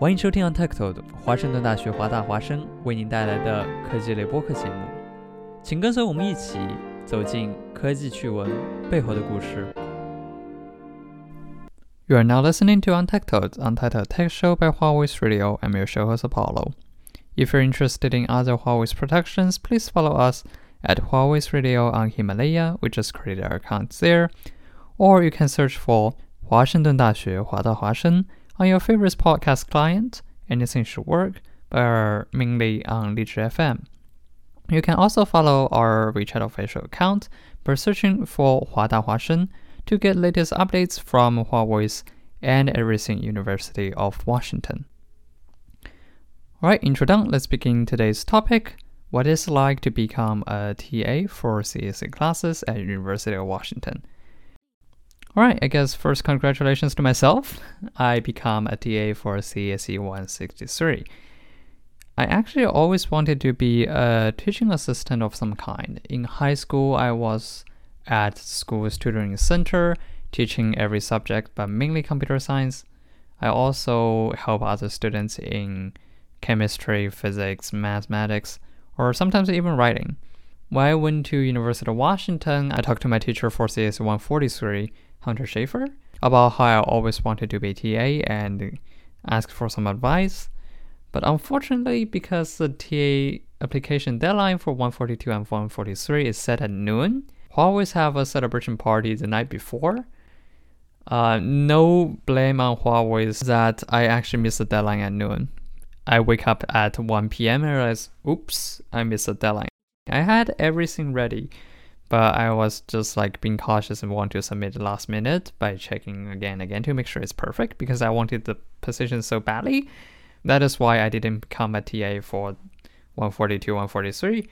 欢迎收听 Untitled 华盛顿大学华大华生为您带来的科技类播客节目，请跟随我们一起走进科技趣闻背后的故事。You are now listening to Untitled, Untitled Tech Show by Hua Voice Radio. I'm your show host Apollo. If you're interested in other Hua Voice productions, please follow us at Hua Voice Radio on Himalaya. We just created our accounts there, or you can search for 华盛顿大学华大华生。On your favorite podcast client, anything should work, but mainly on Lizhi FM. You can also follow our WeChat official account by searching for Huada Huashen to get latest updates from Hua Voice and Everything University of Washington. Alright, intro done. Let's begin today's topic. What is like to become a TA for CSE classes at University of Washington? All right, I guess first congratulations to myself. I become a TA for CSE 163. I actually always wanted to be a teaching assistant of some kind. In high school, I was at school's tutoring center, teaching every subject, but mainly computer science. I also help other students in chemistry, physics, mathematics, or sometimes even writing. When I went to University of Washington, I talked to my teacher for CS 143 Hunter Schafer about how I always wanted to be TA and ask for some advice. But unfortunately, because the TA application deadline for 142 and 143 is set at noon, we always have a celebration party the night before. Uh, no blame on Huawei that I actually missed the deadline at noon. I wake up at 1 p.m. and realize, oops, I missed the deadline. I had everything ready but I was just like being cautious and want to submit last minute by checking again and again to make sure it's perfect because I wanted the position so badly. That is why I didn't become a TA for 142, 143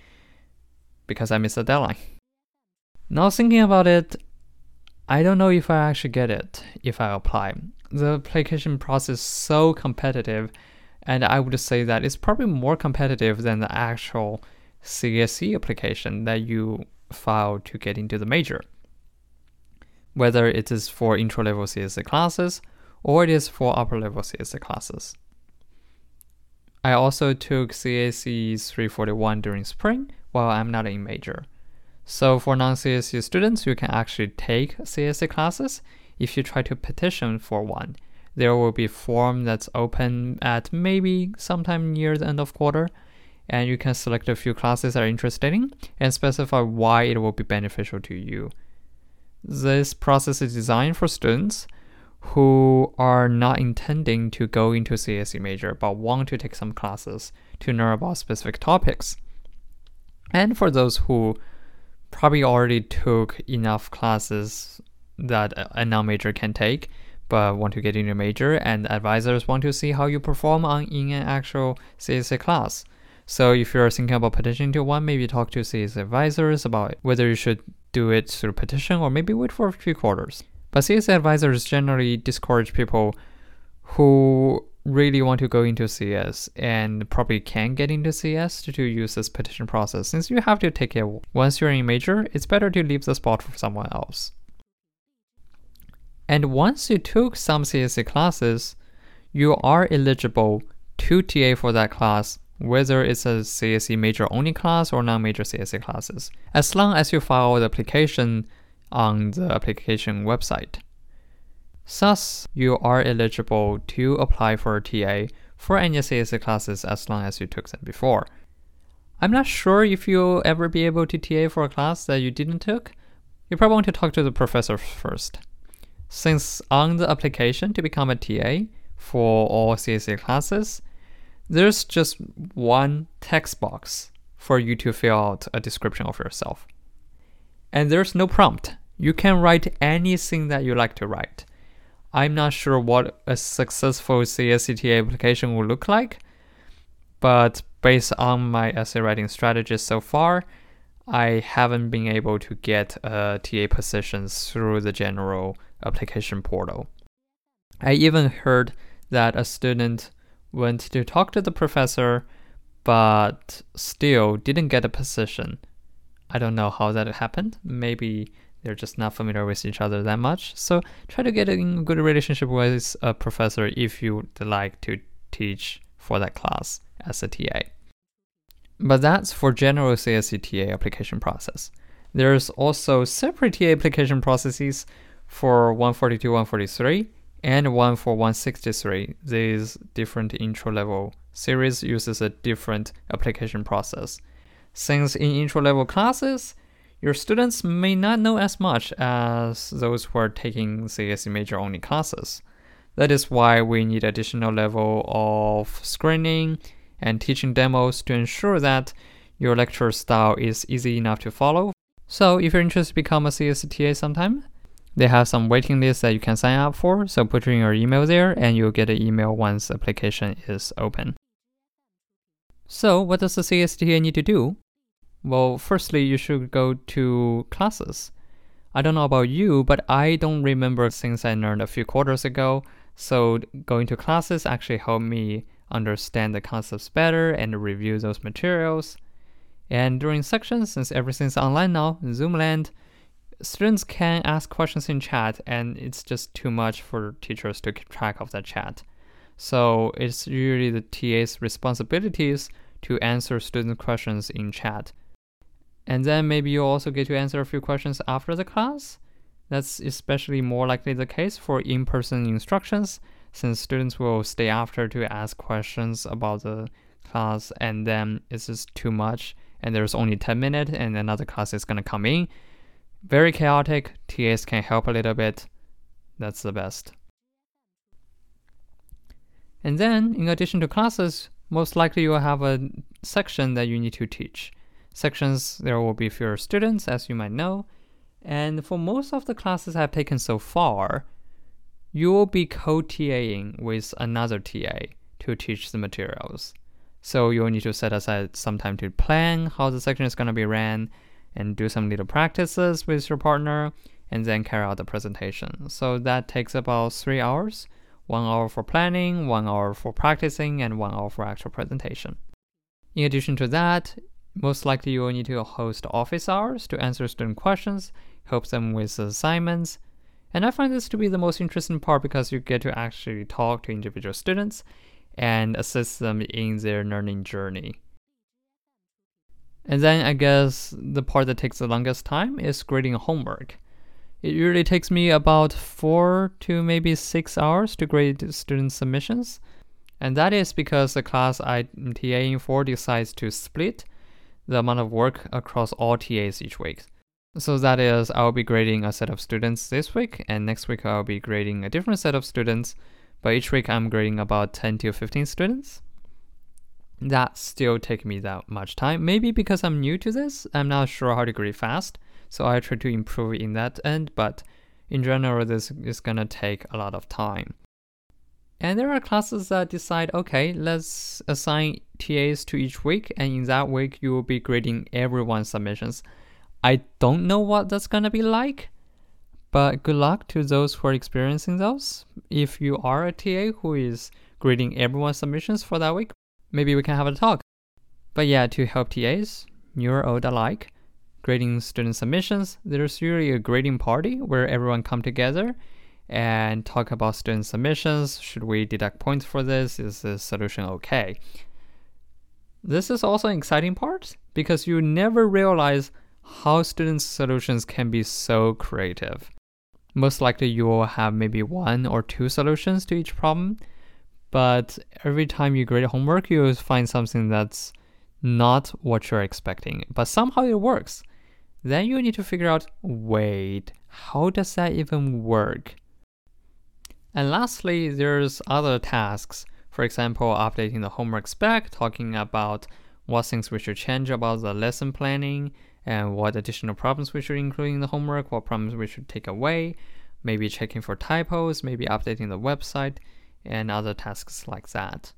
because I missed the deadline. Now thinking about it, I don't know if I actually get it if I apply. The application process is so competitive, and I would say that it's probably more competitive than the actual CSE application that you file to get into the major. Whether it is for intro level CSE classes or it is for upper level CSE classes. I also took CSE 341 during spring while I'm not in major. So for non-CSE students, you can actually take CSE classes if you try to petition for one. There will be a form that's open at maybe sometime near the end of quarter and you can select a few classes that are interested in and specify why it will be beneficial to you. This process is designed for students who are not intending to go into CSE major but want to take some classes to learn about specific topics. And for those who probably already took enough classes that a non-major can take but want to get into a major and advisors want to see how you perform on in an actual CSE class. So if you're thinking about petitioning to one, maybe talk to CS advisors about whether you should do it through petition or maybe wait for a few quarters. But CS advisors generally discourage people who really want to go into CS and probably can get into CS to, use this petition process. Since you have to take it once you're in major, it's better to leave the spot for someone else. And once you took some CSE classes, you are eligible to TA for that class whether it's a CSE major only class or non-major CSE classes, as long as you file the application on the application website. Thus, you are eligible to apply for a TA for any CSE classes as long as you took them before. I'm not sure if you'll ever be able to TA for a class that you didn't took. You probably want to talk to the professor first. Since on the application to become a TA for all CSE classes, there's just one text box for you to fill out a description of yourself. And there's no prompt. You can write anything that you like to write. I'm not sure what a successful CSE TA application will look like, but based on my essay writing strategies so far, I haven't been able to get a TA positions through the general application portal. I even heard that a student went to talk to the professor but still didn't get a position. I don't know how that happened. Maybe they're just not familiar with each other that much. So try to get a good relationship with a professor if you would like to teach for that class as a TA. But that's for general CSE TA application process. There's also separate TA application processes for 142, 143, and one for 163. These different intro level series uses a different application process. Since in intro level classes, your students may not know as much as those who are taking CSE major only classes. That is why we need additional level of screening and teaching demos to ensure that your lecture style is easy enough to follow. So if you're interested to become a CSTA sometime, they have some waiting lists that you can sign up for. So put in your email there and you'll get an email once application is open. So what does the CSTA need to do? Well, firstly, you should go to classes. I don't know about you, but I don't remember things I learned a few quarters ago. So going to classes actually helped me understand the concepts better and review those materials. And during sections, since everything's online now, Zoomland, students can ask questions in chat, and it's just too much for teachers to keep track of that chat. So it's usually the TA's responsibilities to answer student questions in chat. And then maybe you also get to answer a few questions after the class. That's especially more likely the case for in person instructions since students will stay after to ask questions about the class and then it's just too much and there's only 10 minutes and another class is going to come in very chaotic. Tas can help a little bit. That's the best. And then in addition to classes most likely you will have a section that you need to teach. Sections there will be fewer students as you might know. And for most of the classes i've taken so far you will be co-TAing with another TA to teach the materials. So you'll need to set aside some time to plan how the section is going to be ran and do some little practices with your partner and then carry out the presentation. So that takes about three hours one hour for planning, one hour for practicing, and one hour for actual presentation. In addition to that, most likely you will need to host office hours to answer student questions, help them with assignments, and I find this to be the most interesting part because you get to actually talk to individual students and assist them in their learning journey. And then I guess the part that takes the longest time is grading homework. It usually takes me about four to maybe six hours to grade student submissions. And that is because the class I'm TAing for decides to split the amount of work across all TAs each week. So that is, I'll be grading a set of students this week, and next week I'll be grading a different set of students. But each week I'm grading about 10 to 15 students. That still take me that much time. Maybe because I'm new to this, I'm not sure how to grade fast. So I try to improve in that end, but in general, this is gonna take a lot of time. And there are classes that decide, okay, let's assign TAs to each week, and in that week you will be grading everyone's submissions. I don't know what that's gonna be like, but good luck to those who are experiencing those. If you are a TA who is grading everyone's submissions for that week, maybe we can have a talk. But yeah, to help TAs, new or old alike, grading student submissions, there's usually a grading party where everyone come together and talk about student submissions. Should we deduct points for this? Is the solution okay? This is also an exciting part because you never realize how student solutions can be so creative. Most likely you will have maybe one or two solutions to each problem, but every time you grade homework, you find something that's not what you're expecting, but somehow it works. Then you need to figure out wait, how does that even work? And lastly, there's other tasks. For example, updating the homework spec, talking about what things we should change about the lesson planning, and what additional problems we should include in the homework, what problems we should take away, maybe checking for typos, maybe updating the website, and other tasks like that.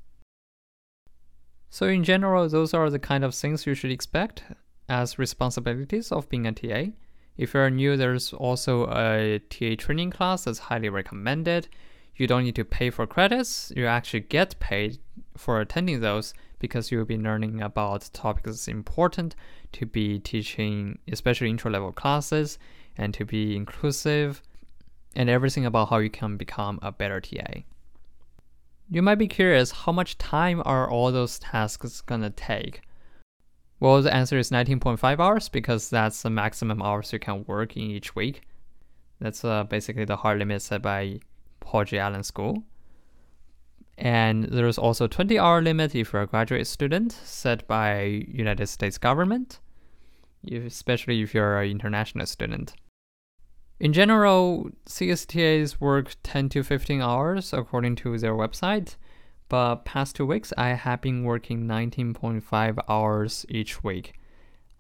So, in general, those are the kind of things you should expect as responsibilities of being a TA. If you're new, there's also a TA training class that's highly recommended. You don't need to pay for credits, you actually get paid for attending those because you'll be learning about topics that's important to be teaching, especially intro level classes, and to be inclusive, and everything about how you can become a better TA. You might be curious how much time are all those tasks gonna take? Well, the answer is 19.5 hours because that's the maximum hours you can work in each week. That's uh, basically the hard limit set by Paul G. Allen School. And there's also 20 hour limit if you're a graduate student set by United States government, especially if you're an international student. In general, CSTAs work 10 to 15 hours according to their website, but past two weeks I have been working 19.5 hours each week.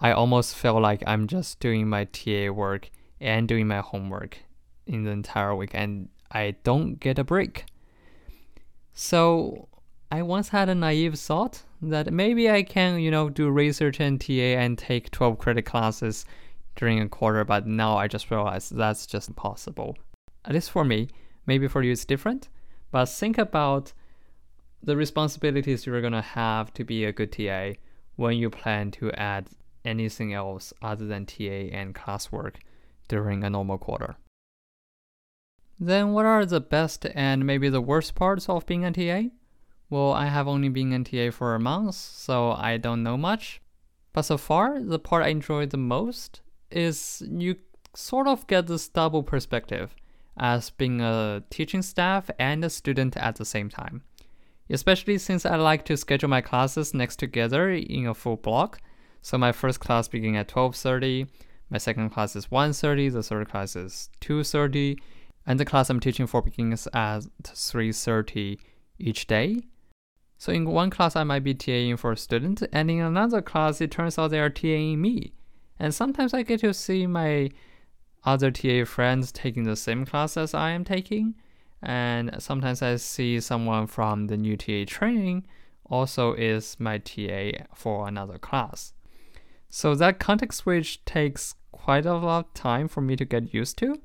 I almost feel like I'm just doing my TA work and doing my homework in the entire week and I don't get a break. So I once had a naive thought that maybe I can, you know, do research and TA and take 12 credit classes during a quarter, but now I just realized that's just impossible. At least for me, maybe for you it's different, but think about the responsibilities you're gonna have to be a good TA when you plan to add anything else other than TA and classwork during a normal quarter. Then, what are the best and maybe the worst parts of being a TA? Well, I have only been a TA for a month, so I don't know much. But so far, the part I enjoy the most is you sort of get this double perspective as being a teaching staff and a student at the same time especially since I like to schedule my classes next together in a full block. So my first class begins at 12:30, my second class is 1:30, the third class is 2:30, and the class I'm teaching for begins at 3:30 each day. So in one class I might be TAing for a student, and in another class it turns out they are TAing me. And sometimes I get to see my other TA friends taking the same class as I am taking and sometimes I see someone from the new TA training also is my TA for another class. So that context switch takes quite a lot of time for me to get used to.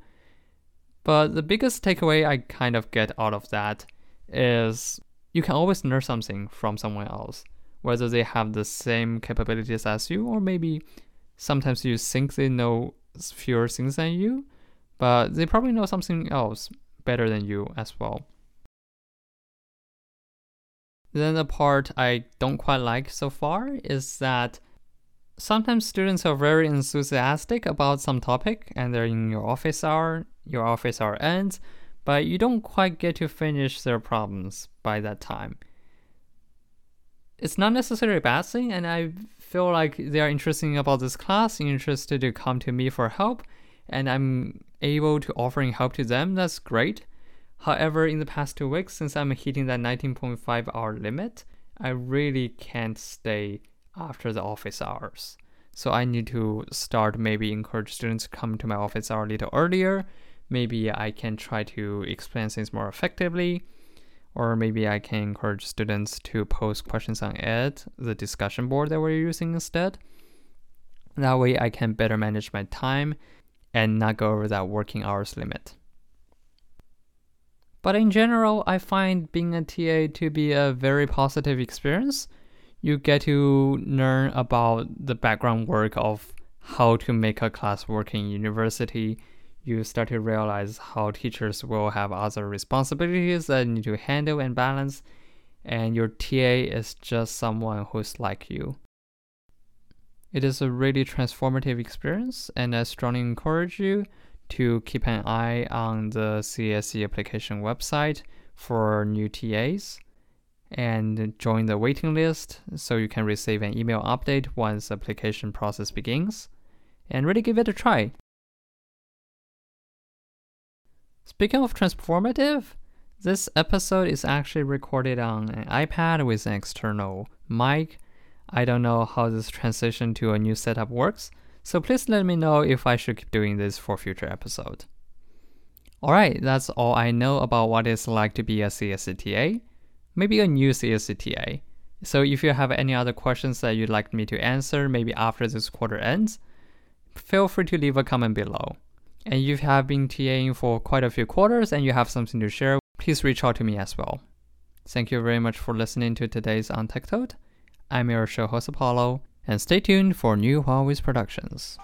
But the biggest takeaway I kind of get out of that is you can always learn something from someone else, whether they have the same capabilities as you, or maybe sometimes you think they know fewer things than you, but they probably know something else better than you as well. Then the part I don't quite like so far is that sometimes students are very enthusiastic about some topic and they're in your office hour, your office hour ends, but you don't quite get to finish their problems by that time. It's not necessarily a bad thing, and I feel like they are interested about this class, interested to come to me for help, and I'm able to offering help to them, that's great. However, in the past two weeks, since I'm hitting that 19.5 hour limit, I really can't stay after the office hours. So I need to start maybe encourage students to come to my office hour a little earlier. Maybe I can try to explain things more effectively. Or maybe I can encourage students to post questions on it, the discussion board that we're using instead. That way I can better manage my time and not go over that working hours limit. But in general, I find being a TA to be a very positive experience. You get to learn about the background work of how to make a class work in university. You start to realize how teachers will have other responsibilities that need to handle and balance, and your TA is just someone who's like you. It is a really transformative experience, and I strongly encourage you to keep an eye on the CSE application website for new TAs and join the waiting list so you can receive an email update once the application process begins and really give it a try. Speaking of transformative, this episode is actually recorded on an iPad with an external mic I don't know how this transition to a new setup works, so please let me know if I should keep doing this for future episode. Alright, that's all I know about what it's like to be a CSE TA, maybe a new CSE TA, So if you have any other questions that you'd like me to answer, maybe after this quarter ends, feel free to leave a comment below. And you have been TAing for quite a few quarters and you have something to share, please reach out to me as well. Thank you very much for listening to today's On Tech Untitled. I'm your show host Apollo, and stay tuned for new Hua Voice productions.